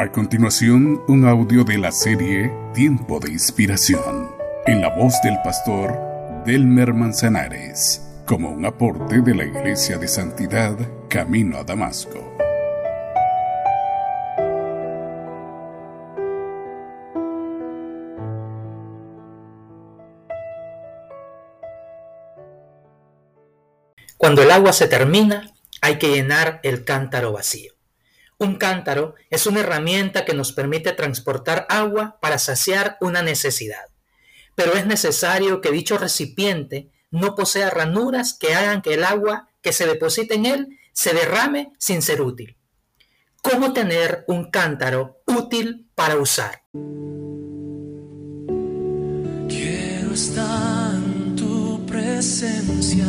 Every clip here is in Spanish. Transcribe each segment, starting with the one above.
A continuación, un audio de la serie Tiempo de Inspiración, en la voz del pastor Delmer Manzanares, como un aporte de la Iglesia de Santidad Camino a Damasco. Cuando el agua se termina, hay que llenar el cántaro vacío. Un cántaro es una herramienta que nos permite transportar agua para saciar una necesidad, pero es necesario que dicho recipiente no posea ranuras que hagan que el agua que se deposite en él se derrame sin ser útil. ¿Cómo tener un cántaro útil para usar? Quiero estar en tu presencia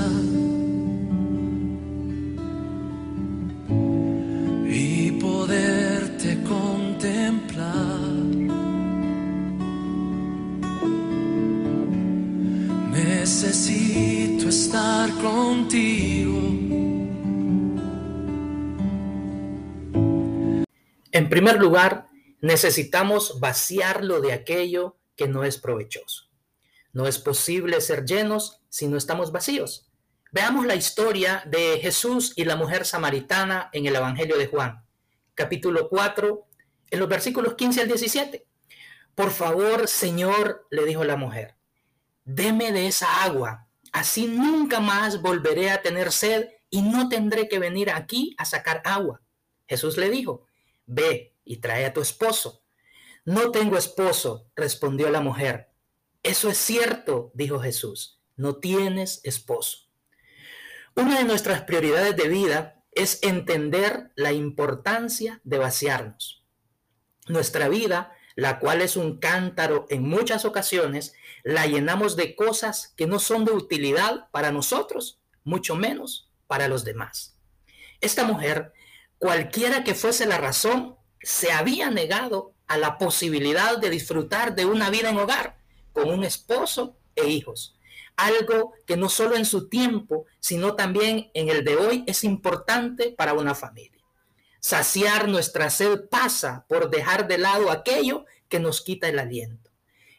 En primer lugar, necesitamos vaciarlo de aquello que no es provechoso. No es posible ser llenos si no estamos vacíos. Veamos la historia de Jesús y la mujer samaritana en el Evangelio de Juan, capítulo 4, en los versículos 15 al 17. Por favor, Señor, le dijo la mujer, deme de esa agua, así nunca más volveré a tener sed y no tendré que venir aquí a sacar agua. Jesús le dijo, ve y trae a tu esposo. No tengo esposo, respondió la mujer. Eso es cierto, dijo Jesús, no tienes esposo. Una de nuestras prioridades de vida es entender la importancia de vaciarnos. Nuestra vida la cual es un cántaro en muchas ocasiones, la llenamos de cosas que no son de utilidad para nosotros, mucho menos para los demás. Esta mujer, cualquiera que fuese la razón, se había negado a la posibilidad de disfrutar de una vida en hogar con un esposo e hijos. Algo que no solo en su tiempo, sino también en el de hoy es importante para una familia. Saciar nuestra sed pasa por dejar de lado aquello que nos quita el aliento.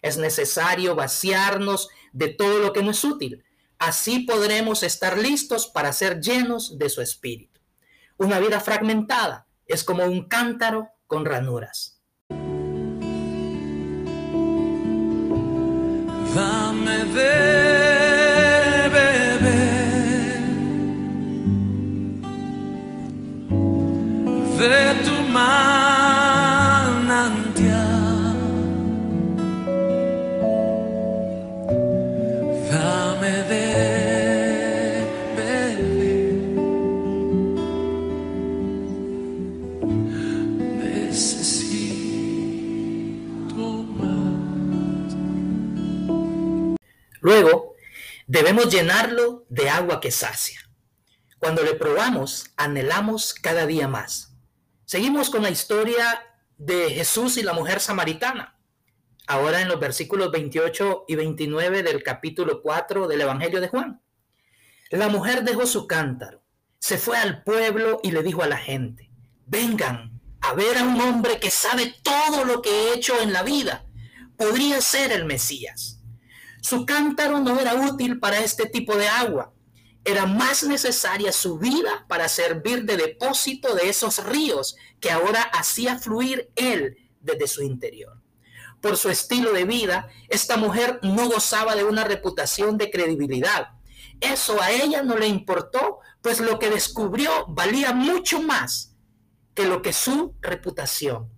Es necesario vaciarnos de todo lo que no es útil. Así podremos estar listos para ser llenos de su espíritu. Una vida fragmentada es como un cántaro con ranuras. Luego, debemos llenarlo de agua que sacia. Cuando le probamos, anhelamos cada día más. Seguimos con la historia de Jesús y la mujer samaritana. Ahora en los versículos 28 y 29 del capítulo 4 del Evangelio de Juan. La mujer dejó su cántaro, se fue al pueblo y le dijo a la gente, vengan a ver a un hombre que sabe todo lo que he hecho en la vida. Podría ser el Mesías. Su cántaro no era útil para este tipo de agua era más necesaria su vida para servir de depósito de esos ríos que ahora hacía fluir él desde su interior. Por su estilo de vida, esta mujer no gozaba de una reputación de credibilidad. Eso a ella no le importó, pues lo que descubrió valía mucho más que lo que su reputación.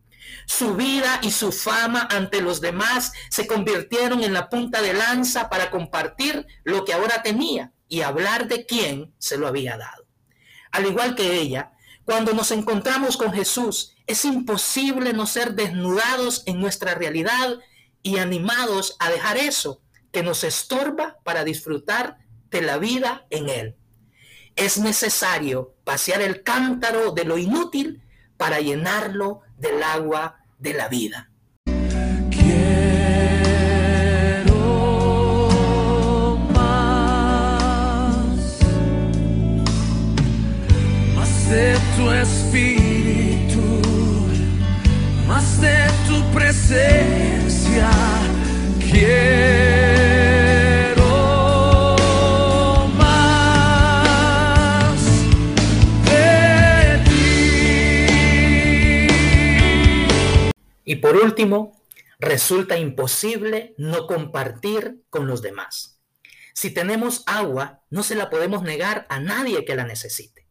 Su vida y su fama ante los demás se convirtieron en la punta de lanza para compartir lo que ahora tenía y hablar de quién se lo había dado. Al igual que ella, cuando nos encontramos con Jesús, es imposible no ser desnudados en nuestra realidad y animados a dejar eso que nos estorba para disfrutar de la vida en Él. Es necesario pasear el cántaro de lo inútil para llenarlo del agua de la vida. de tu espíritu, más de tu presencia. Quiero Y por último, resulta imposible no compartir con los demás. Si tenemos agua, no se la podemos negar a nadie que la necesite.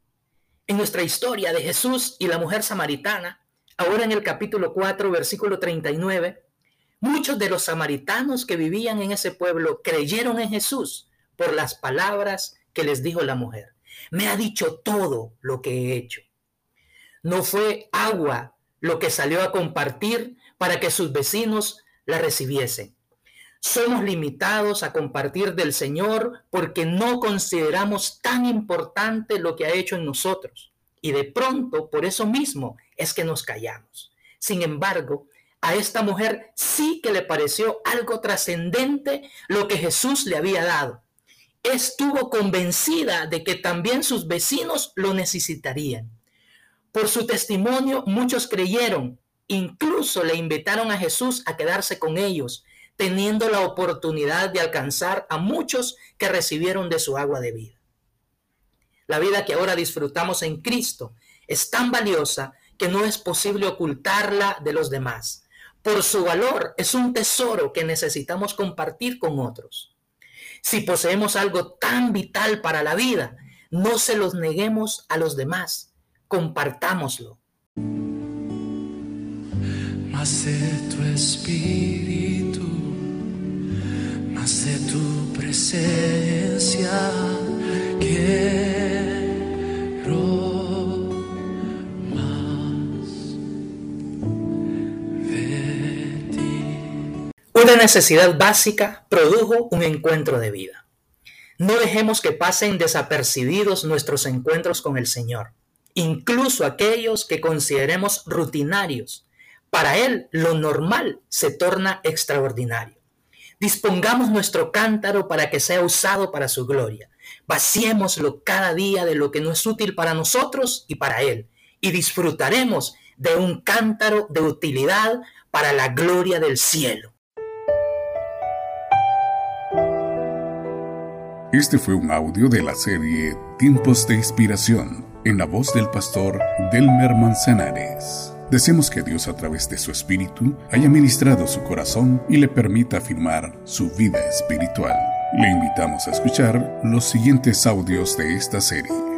En nuestra historia de Jesús y la mujer samaritana, ahora en el capítulo 4, versículo 39, muchos de los samaritanos que vivían en ese pueblo creyeron en Jesús por las palabras que les dijo la mujer. Me ha dicho todo lo que he hecho. No fue agua lo que salió a compartir para que sus vecinos la recibiesen. Somos limitados a compartir del Señor porque no consideramos tan importante lo que ha hecho en nosotros. Y de pronto, por eso mismo, es que nos callamos. Sin embargo, a esta mujer sí que le pareció algo trascendente lo que Jesús le había dado. Estuvo convencida de que también sus vecinos lo necesitarían. Por su testimonio, muchos creyeron, incluso le invitaron a Jesús a quedarse con ellos teniendo la oportunidad de alcanzar a muchos que recibieron de su agua de vida. La vida que ahora disfrutamos en Cristo es tan valiosa que no es posible ocultarla de los demás. Por su valor es un tesoro que necesitamos compartir con otros. Si poseemos algo tan vital para la vida, no se los neguemos a los demás, compartámoslo. Más de tu espíritu, más de tu presencia, quiero más de ti. Una necesidad básica produjo un encuentro de vida. No dejemos que pasen desapercibidos nuestros encuentros con el Señor, incluso aquellos que consideremos rutinarios. Para Él lo normal se torna extraordinario. Dispongamos nuestro cántaro para que sea usado para su gloria. Vaciémoslo cada día de lo que no es útil para nosotros y para Él. Y disfrutaremos de un cántaro de utilidad para la gloria del cielo. Este fue un audio de la serie Tiempos de Inspiración en la voz del pastor Delmer Manzanares. Deseamos que Dios a través de su espíritu haya ministrado su corazón y le permita afirmar su vida espiritual. Le invitamos a escuchar los siguientes audios de esta serie.